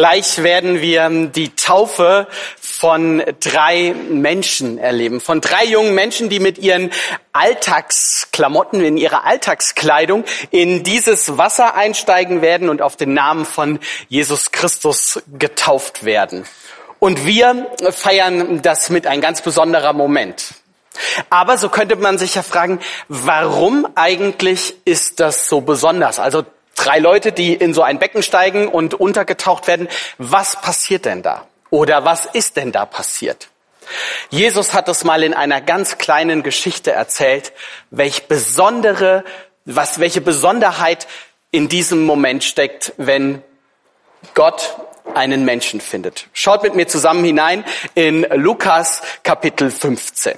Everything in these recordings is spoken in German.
Gleich werden wir die Taufe von drei Menschen erleben, von drei jungen Menschen, die mit ihren Alltagsklamotten, in ihrer Alltagskleidung in dieses Wasser einsteigen werden und auf den Namen von Jesus Christus getauft werden. Und wir feiern das mit ein ganz besonderer Moment. Aber so könnte man sich ja fragen, warum eigentlich ist das so besonders? Also drei Leute, die in so ein Becken steigen und untergetaucht werden. Was passiert denn da? Oder was ist denn da passiert? Jesus hat es mal in einer ganz kleinen Geschichte erzählt, welch besondere, was, welche Besonderheit in diesem Moment steckt, wenn Gott einen Menschen findet. Schaut mit mir zusammen hinein in Lukas Kapitel 15.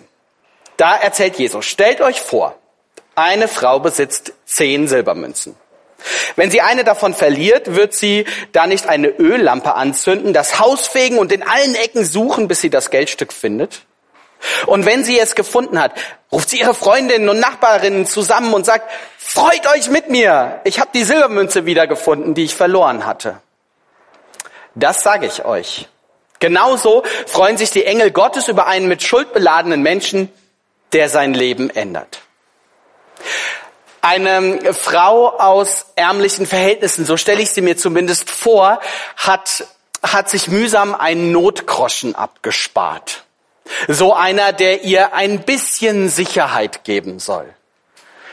Da erzählt Jesus, stellt euch vor, eine Frau besitzt zehn Silbermünzen. Wenn sie eine davon verliert, wird sie da nicht eine Öllampe anzünden, das Haus fegen und in allen Ecken suchen, bis sie das Geldstück findet? Und wenn sie es gefunden hat, ruft sie ihre Freundinnen und Nachbarinnen zusammen und sagt, freut euch mit mir, ich habe die Silbermünze wiedergefunden, die ich verloren hatte. Das sage ich euch. Genauso freuen sich die Engel Gottes über einen mit Schuld beladenen Menschen, der sein Leben ändert. Eine Frau aus ärmlichen Verhältnissen, so stelle ich sie mir zumindest vor, hat, hat sich mühsam einen Notgroschen abgespart. So einer, der ihr ein bisschen Sicherheit geben soll.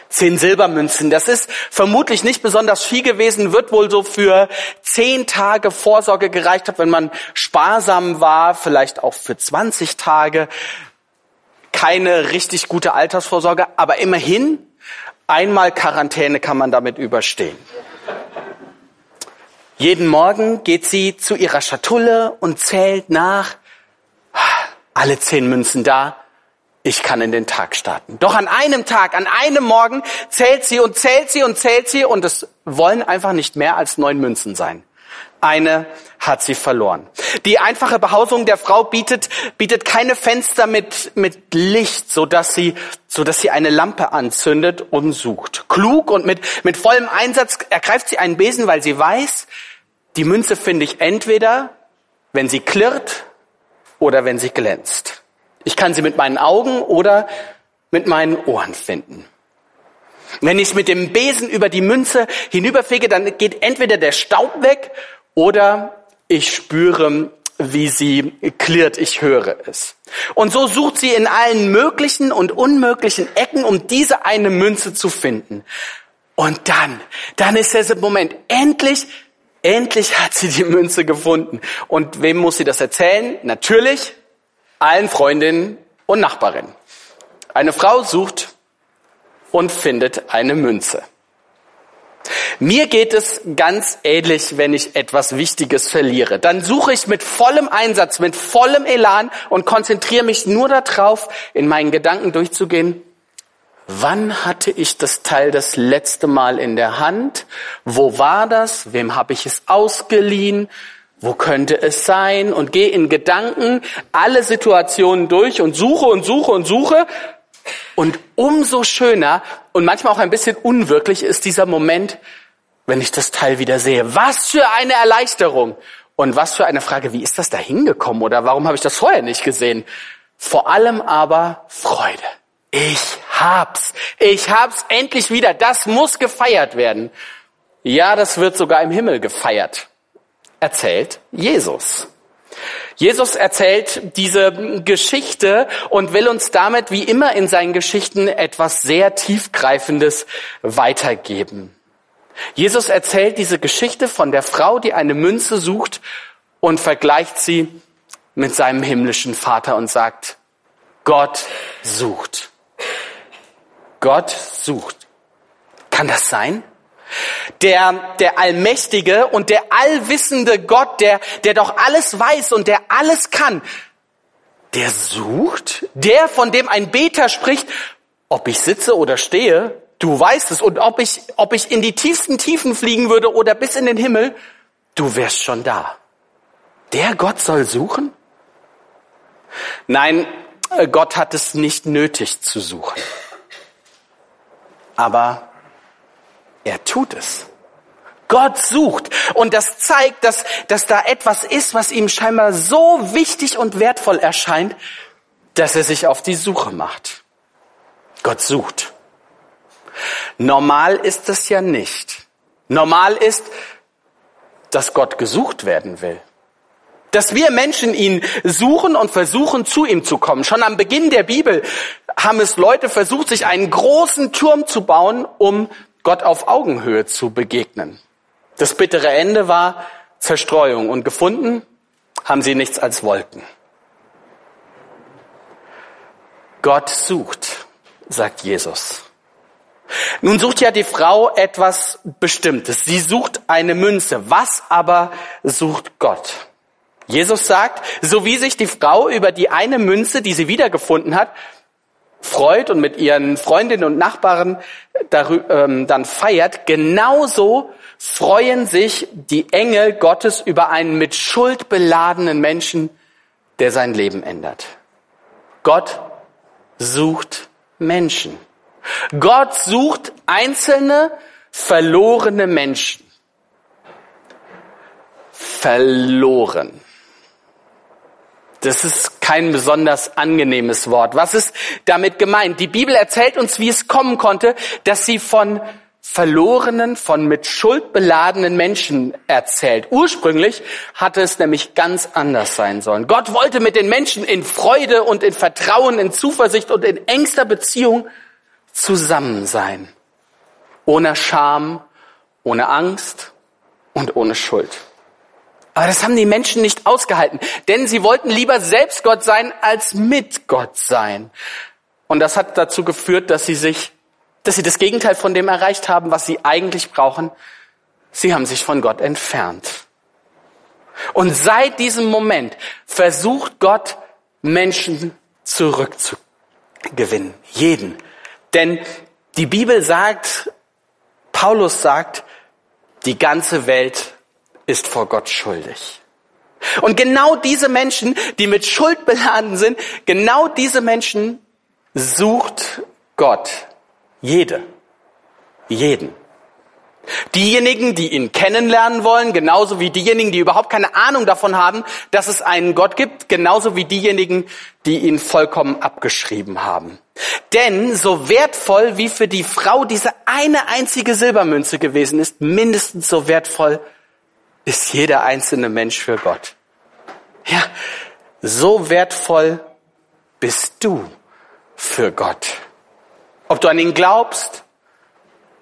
Zehn Silbermünzen, das ist vermutlich nicht besonders viel gewesen, wird wohl so für zehn Tage Vorsorge gereicht haben, wenn man sparsam war, vielleicht auch für 20 Tage. Keine richtig gute Altersvorsorge, aber immerhin Einmal Quarantäne kann man damit überstehen. Jeden Morgen geht sie zu ihrer Schatulle und zählt nach. Alle zehn Münzen da. Ich kann in den Tag starten. Doch an einem Tag, an einem Morgen zählt sie und zählt sie und zählt sie und es wollen einfach nicht mehr als neun Münzen sein. Eine hat sie verloren. Die einfache Behausung der Frau bietet, bietet keine Fenster mit, mit Licht, so dass sie, so dass sie eine Lampe anzündet und sucht. Klug und mit, mit vollem Einsatz ergreift sie einen Besen, weil sie weiß, die Münze finde ich entweder, wenn sie klirrt oder wenn sie glänzt. Ich kann sie mit meinen Augen oder mit meinen Ohren finden. Wenn ich mit dem Besen über die Münze hinüberfege, dann geht entweder der Staub weg oder ich spüre, wie sie klirrt, ich höre es. Und so sucht sie in allen möglichen und unmöglichen Ecken, um diese eine Münze zu finden. Und dann, dann ist der Moment, endlich, endlich hat sie die Münze gefunden. Und wem muss sie das erzählen? Natürlich allen Freundinnen und Nachbarinnen. Eine Frau sucht und findet eine Münze. Mir geht es ganz ähnlich, wenn ich etwas Wichtiges verliere. Dann suche ich mit vollem Einsatz, mit vollem Elan und konzentriere mich nur darauf, in meinen Gedanken durchzugehen. Wann hatte ich das Teil das letzte Mal in der Hand? Wo war das? Wem habe ich es ausgeliehen? Wo könnte es sein? Und gehe in Gedanken alle Situationen durch und suche und suche und suche. Und umso schöner und manchmal auch ein bisschen unwirklich ist dieser Moment, wenn ich das Teil wieder sehe. Was für eine Erleichterung und was für eine Frage, wie ist das da hingekommen oder warum habe ich das vorher nicht gesehen? Vor allem aber Freude. Ich hab's. Ich hab's endlich wieder. Das muss gefeiert werden. Ja, das wird sogar im Himmel gefeiert. Erzählt Jesus. Jesus erzählt diese Geschichte und will uns damit wie immer in seinen Geschichten etwas sehr tiefgreifendes weitergeben. Jesus erzählt diese Geschichte von der Frau, die eine Münze sucht und vergleicht sie mit seinem himmlischen Vater und sagt, Gott sucht. Gott sucht. Kann das sein? Der, der allmächtige und der allwissende Gott, der, der doch alles weiß und der alles kann, der sucht, der, von dem ein Beter spricht, ob ich sitze oder stehe, Du weißt es. Und ob ich, ob ich in die tiefsten Tiefen fliegen würde oder bis in den Himmel, du wärst schon da. Der Gott soll suchen? Nein, äh, Gott hat es nicht nötig zu suchen. Aber er tut es. Gott sucht. Und das zeigt, dass, dass da etwas ist, was ihm scheinbar so wichtig und wertvoll erscheint, dass er sich auf die Suche macht. Gott sucht. Normal ist das ja nicht. Normal ist, dass Gott gesucht werden will. Dass wir Menschen ihn suchen und versuchen, zu ihm zu kommen. Schon am Beginn der Bibel haben es Leute versucht, sich einen großen Turm zu bauen, um Gott auf Augenhöhe zu begegnen. Das bittere Ende war Zerstreuung und gefunden haben sie nichts als Wolken. Gott sucht, sagt Jesus. Nun sucht ja die Frau etwas Bestimmtes. Sie sucht eine Münze. Was aber sucht Gott? Jesus sagt, so wie sich die Frau über die eine Münze, die sie wiedergefunden hat, freut und mit ihren Freundinnen und Nachbarn ähm, dann feiert, genauso freuen sich die Engel Gottes über einen mit Schuld beladenen Menschen, der sein Leben ändert. Gott sucht Menschen. Gott sucht einzelne verlorene Menschen. Verloren. Das ist kein besonders angenehmes Wort. Was ist damit gemeint? Die Bibel erzählt uns, wie es kommen konnte, dass sie von verlorenen, von mit Schuld beladenen Menschen erzählt. Ursprünglich hatte es nämlich ganz anders sein sollen. Gott wollte mit den Menschen in Freude und in Vertrauen, in Zuversicht und in engster Beziehung zusammen sein. Ohne Scham, ohne Angst und ohne Schuld. Aber das haben die Menschen nicht ausgehalten, denn sie wollten lieber selbst Gott sein als mit Gott sein. Und das hat dazu geführt, dass sie sich, dass sie das Gegenteil von dem erreicht haben, was sie eigentlich brauchen. Sie haben sich von Gott entfernt. Und seit diesem Moment versucht Gott, Menschen zurückzugewinnen. Jeden. Denn die Bibel sagt, Paulus sagt, die ganze Welt ist vor Gott schuldig. Und genau diese Menschen, die mit Schuld beladen sind, genau diese Menschen sucht Gott. Jede. Jeden. Diejenigen, die ihn kennenlernen wollen, genauso wie diejenigen, die überhaupt keine Ahnung davon haben, dass es einen Gott gibt, genauso wie diejenigen, die ihn vollkommen abgeschrieben haben. Denn so wertvoll wie für die Frau diese eine einzige Silbermünze gewesen ist, mindestens so wertvoll ist jeder einzelne Mensch für Gott. Ja, so wertvoll bist du für Gott. Ob du an ihn glaubst,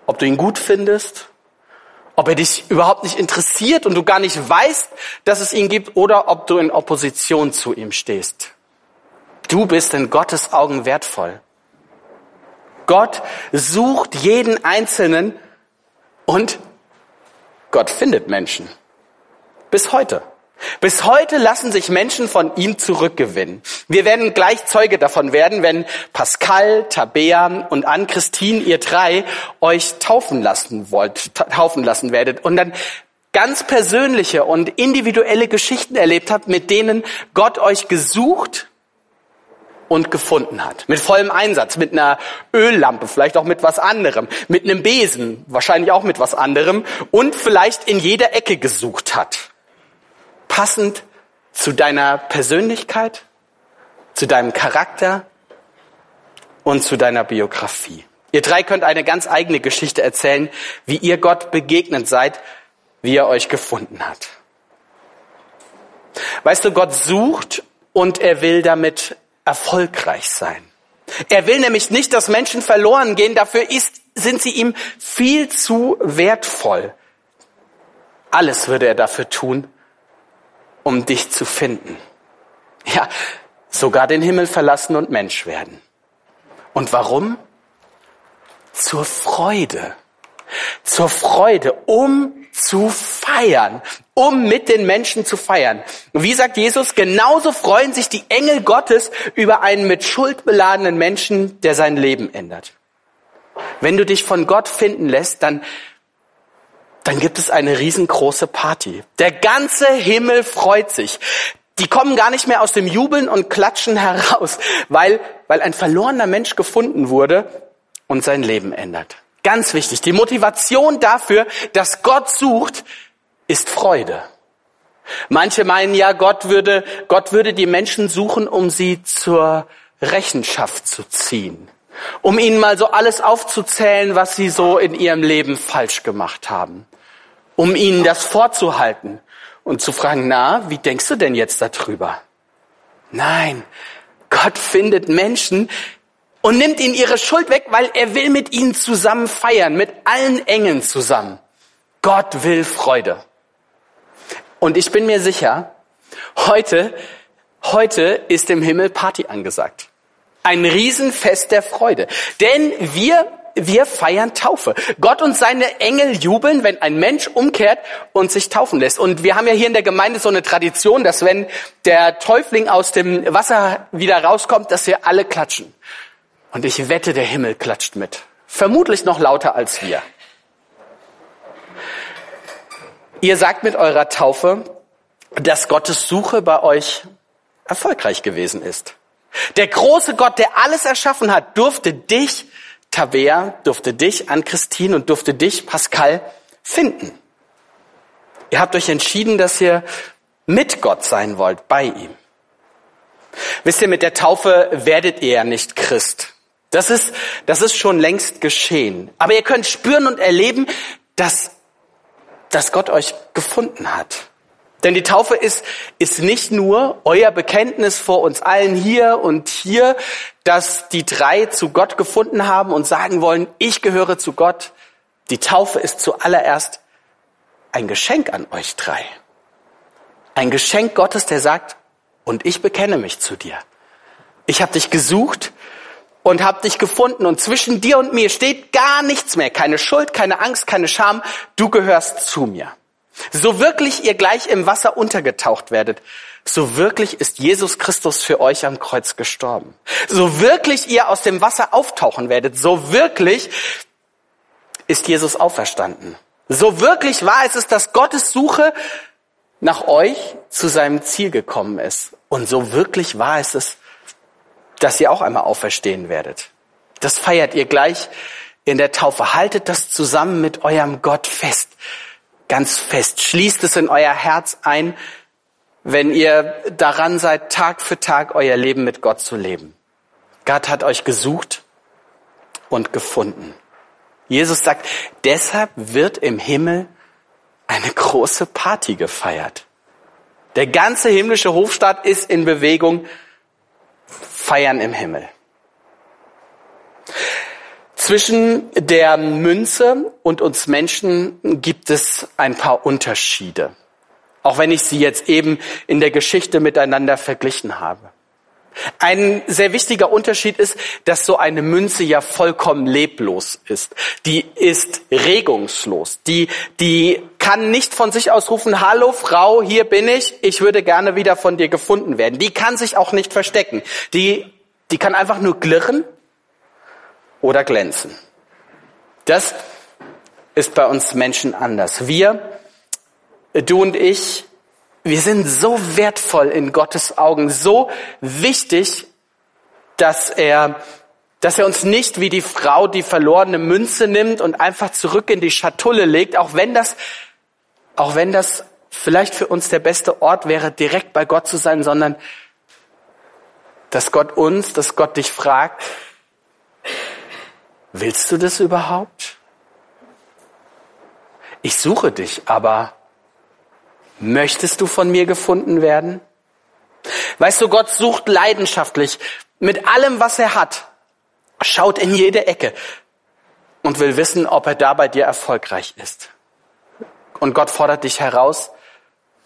ob du ihn gut findest, ob er dich überhaupt nicht interessiert und du gar nicht weißt, dass es ihn gibt, oder ob du in Opposition zu ihm stehst. Du bist in Gottes Augen wertvoll. Gott sucht jeden Einzelnen und Gott findet Menschen. Bis heute. Bis heute lassen sich Menschen von ihm zurückgewinnen. Wir werden gleich Zeuge davon werden, wenn Pascal, Tabea und Ann-Christine, ihr drei, euch taufen lassen wollt, taufen lassen werdet und dann ganz persönliche und individuelle Geschichten erlebt habt, mit denen Gott euch gesucht und gefunden hat. Mit vollem Einsatz, mit einer Öllampe, vielleicht auch mit was anderem, mit einem Besen, wahrscheinlich auch mit was anderem und vielleicht in jeder Ecke gesucht hat passend zu deiner Persönlichkeit, zu deinem Charakter und zu deiner Biografie. Ihr drei könnt eine ganz eigene Geschichte erzählen, wie ihr Gott begegnet seid, wie er euch gefunden hat. Weißt du, Gott sucht und er will damit erfolgreich sein. Er will nämlich nicht, dass Menschen verloren gehen, dafür ist, sind sie ihm viel zu wertvoll. Alles würde er dafür tun, um dich zu finden. Ja, sogar den Himmel verlassen und Mensch werden. Und warum? Zur Freude. Zur Freude, um zu feiern, um mit den Menschen zu feiern. wie sagt Jesus, genauso freuen sich die Engel Gottes über einen mit Schuld beladenen Menschen, der sein Leben ändert. Wenn du dich von Gott finden lässt, dann dann gibt es eine riesengroße Party. Der ganze Himmel freut sich. Die kommen gar nicht mehr aus dem Jubeln und Klatschen heraus, weil, weil ein verlorener Mensch gefunden wurde und sein Leben ändert. Ganz wichtig. Die Motivation dafür, dass Gott sucht, ist Freude. Manche meinen ja, Gott würde, Gott würde die Menschen suchen, um sie zur Rechenschaft zu ziehen. Um ihnen mal so alles aufzuzählen, was sie so in ihrem Leben falsch gemacht haben. Um ihnen das vorzuhalten und zu fragen, na, wie denkst du denn jetzt darüber? Nein, Gott findet Menschen und nimmt ihnen ihre Schuld weg, weil er will mit ihnen zusammen feiern, mit allen Engeln zusammen. Gott will Freude. Und ich bin mir sicher, heute, heute ist im Himmel Party angesagt. Ein Riesenfest der Freude. Denn wir, wir feiern Taufe. Gott und seine Engel jubeln, wenn ein Mensch umkehrt und sich taufen lässt. Und wir haben ja hier in der Gemeinde so eine Tradition, dass wenn der Täufling aus dem Wasser wieder rauskommt, dass wir alle klatschen. Und ich wette, der Himmel klatscht mit. Vermutlich noch lauter als wir. Ihr sagt mit eurer Taufe, dass Gottes Suche bei euch erfolgreich gewesen ist. Der große Gott, der alles erschaffen hat, durfte dich, Tabea, durfte dich an Christine und durfte dich, Pascal, finden. Ihr habt euch entschieden, dass ihr mit Gott sein wollt, bei ihm. Wisst ihr, mit der Taufe werdet ihr ja nicht Christ. Das ist, das ist schon längst geschehen. Aber ihr könnt spüren und erleben, dass dass Gott euch gefunden hat. Denn die Taufe ist, ist nicht nur euer Bekenntnis vor uns allen hier und hier, dass die drei zu Gott gefunden haben und sagen wollen, ich gehöre zu Gott. Die Taufe ist zuallererst ein Geschenk an euch drei. Ein Geschenk Gottes, der sagt, und ich bekenne mich zu dir. Ich habe dich gesucht und habe dich gefunden und zwischen dir und mir steht gar nichts mehr, keine Schuld, keine Angst, keine Scham, du gehörst zu mir. So wirklich ihr gleich im Wasser untergetaucht werdet, so wirklich ist Jesus Christus für euch am Kreuz gestorben. So wirklich ihr aus dem Wasser auftauchen werdet, so wirklich ist Jesus auferstanden. So wirklich war es, ist, dass Gottes Suche nach euch zu seinem Ziel gekommen ist. Und so wirklich war es, es dass ihr auch einmal auferstehen werdet. Das feiert ihr gleich in der Taufe. Haltet das zusammen mit eurem Gott fest. Ganz fest. Schließt es in euer Herz ein, wenn ihr daran seid, Tag für Tag euer Leben mit Gott zu leben. Gott hat euch gesucht und gefunden. Jesus sagt, deshalb wird im Himmel eine große Party gefeiert. Der ganze himmlische Hofstaat ist in Bewegung feiern im Himmel. Zwischen der Münze und uns Menschen gibt es ein paar Unterschiede. Auch wenn ich sie jetzt eben in der Geschichte miteinander verglichen habe. Ein sehr wichtiger Unterschied ist, dass so eine Münze ja vollkommen leblos ist. Die ist regungslos. Die, die kann nicht von sich aus rufen, hallo Frau, hier bin ich, ich würde gerne wieder von dir gefunden werden. Die kann sich auch nicht verstecken. Die, die kann einfach nur glirren oder glänzen. Das ist bei uns Menschen anders. Wir, du und ich, wir sind so wertvoll in Gottes Augen, so wichtig, dass er, dass er uns nicht wie die Frau die verlorene Münze nimmt und einfach zurück in die Schatulle legt, auch wenn das, auch wenn das vielleicht für uns der beste Ort wäre, direkt bei Gott zu sein, sondern dass Gott uns, dass Gott dich fragt, willst du das überhaupt? Ich suche dich, aber Möchtest du von mir gefunden werden? Weißt du, Gott sucht leidenschaftlich mit allem, was er hat, schaut in jede Ecke und will wissen, ob er da bei dir erfolgreich ist. Und Gott fordert dich heraus,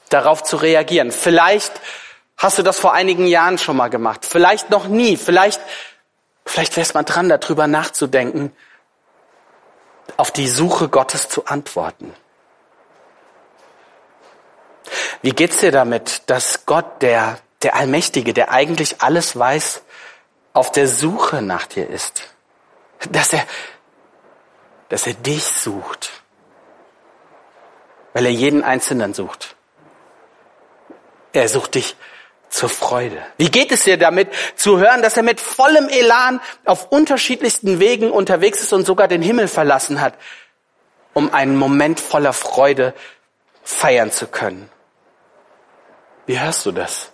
darauf zu reagieren. Vielleicht hast du das vor einigen Jahren schon mal gemacht, vielleicht noch nie, vielleicht, vielleicht wär's mal dran, darüber nachzudenken, auf die Suche Gottes zu antworten. Wie geht's dir damit, dass Gott, der, der Allmächtige, der eigentlich alles weiß, auf der Suche nach dir ist? Dass er, dass er dich sucht. Weil er jeden Einzelnen sucht. Er sucht dich zur Freude? Wie geht es dir damit zu hören, dass er mit vollem Elan auf unterschiedlichsten Wegen unterwegs ist und sogar den Himmel verlassen hat, um einen Moment voller Freude feiern zu können? Wie hörst du das?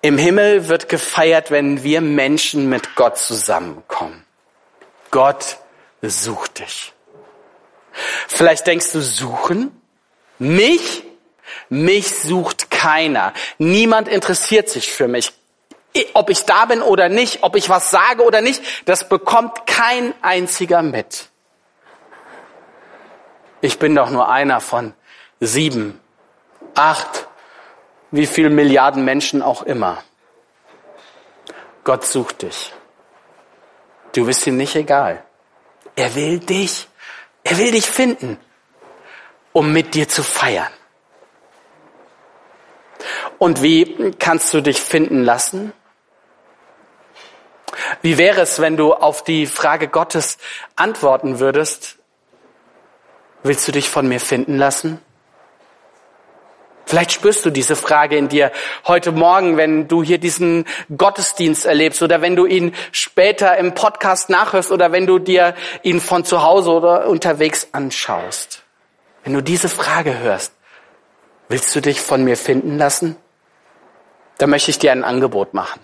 Im Himmel wird gefeiert, wenn wir Menschen mit Gott zusammenkommen. Gott sucht dich. Vielleicht denkst du, suchen? Mich? Mich sucht keiner. Niemand interessiert sich für mich. Ob ich da bin oder nicht, ob ich was sage oder nicht, das bekommt kein einziger mit. Ich bin doch nur einer von sieben, acht, wie viel Milliarden Menschen auch immer. Gott sucht dich. Du bist ihm nicht egal. Er will dich. Er will dich finden, um mit dir zu feiern. Und wie kannst du dich finden lassen? Wie wäre es, wenn du auf die Frage Gottes antworten würdest? Willst du dich von mir finden lassen? Vielleicht spürst du diese Frage in dir heute Morgen, wenn du hier diesen Gottesdienst erlebst oder wenn du ihn später im Podcast nachhörst oder wenn du dir ihn von zu Hause oder unterwegs anschaust. Wenn du diese Frage hörst, willst du dich von mir finden lassen? Da möchte ich dir ein Angebot machen.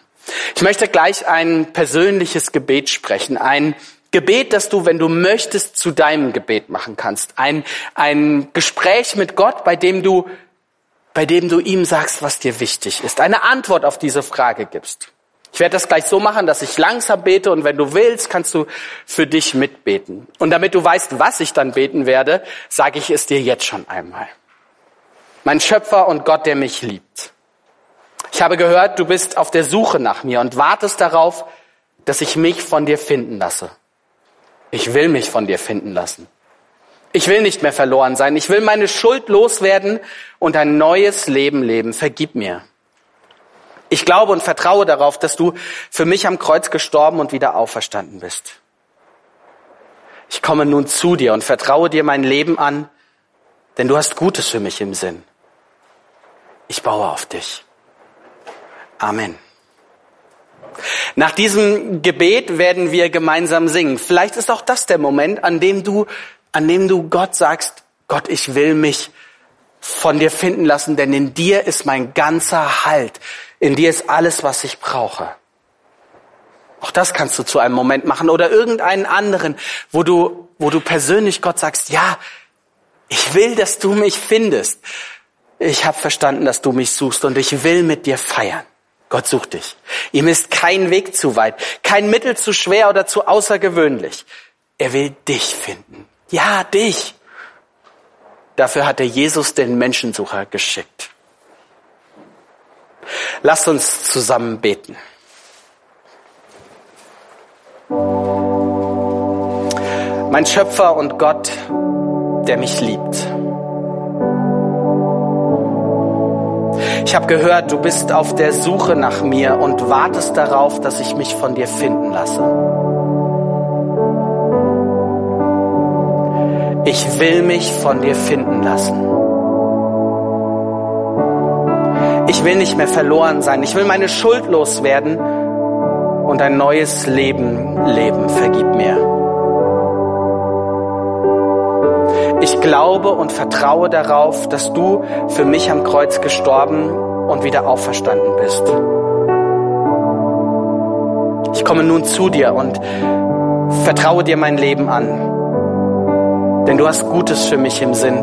Ich möchte gleich ein persönliches Gebet sprechen, ein Gebet, das du, wenn du möchtest, zu deinem Gebet machen kannst. Ein, ein Gespräch mit Gott, bei dem du bei dem du ihm sagst, was dir wichtig ist, eine Antwort auf diese Frage gibst. Ich werde das gleich so machen, dass ich langsam bete und wenn du willst, kannst du für dich mitbeten. Und damit du weißt, was ich dann beten werde, sage ich es dir jetzt schon einmal. Mein Schöpfer und Gott, der mich liebt. Ich habe gehört, du bist auf der Suche nach mir und wartest darauf, dass ich mich von dir finden lasse. Ich will mich von dir finden lassen. Ich will nicht mehr verloren sein. Ich will meine Schuld loswerden und ein neues Leben leben. Vergib mir. Ich glaube und vertraue darauf, dass du für mich am Kreuz gestorben und wieder auferstanden bist. Ich komme nun zu dir und vertraue dir mein Leben an, denn du hast Gutes für mich im Sinn. Ich baue auf dich. Amen. Nach diesem Gebet werden wir gemeinsam singen. Vielleicht ist auch das der Moment, an dem du an dem du Gott sagst, Gott, ich will mich von dir finden lassen, denn in dir ist mein ganzer Halt. In dir ist alles, was ich brauche. Auch das kannst du zu einem Moment machen oder irgendeinen anderen, wo du, wo du persönlich Gott sagst, ja, ich will, dass du mich findest. Ich habe verstanden, dass du mich suchst und ich will mit dir feiern. Gott sucht dich. Ihm ist kein Weg zu weit, kein Mittel zu schwer oder zu außergewöhnlich. Er will dich finden. Ja, dich. Dafür hat er Jesus den Menschensucher geschickt. Lasst uns zusammen beten. Mein Schöpfer und Gott, der mich liebt. Ich habe gehört, du bist auf der Suche nach mir und wartest darauf, dass ich mich von dir finden lasse. ich will mich von dir finden lassen. Ich will nicht mehr verloren sein. Ich will meine Schuld loswerden und ein neues Leben leben. Vergib mir. Glaube und vertraue darauf, dass du für mich am Kreuz gestorben und wieder auferstanden bist. Ich komme nun zu dir und vertraue dir mein Leben an denn du hast Gutes für mich im Sinn.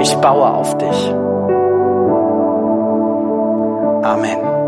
Ich baue auf dich. Amen.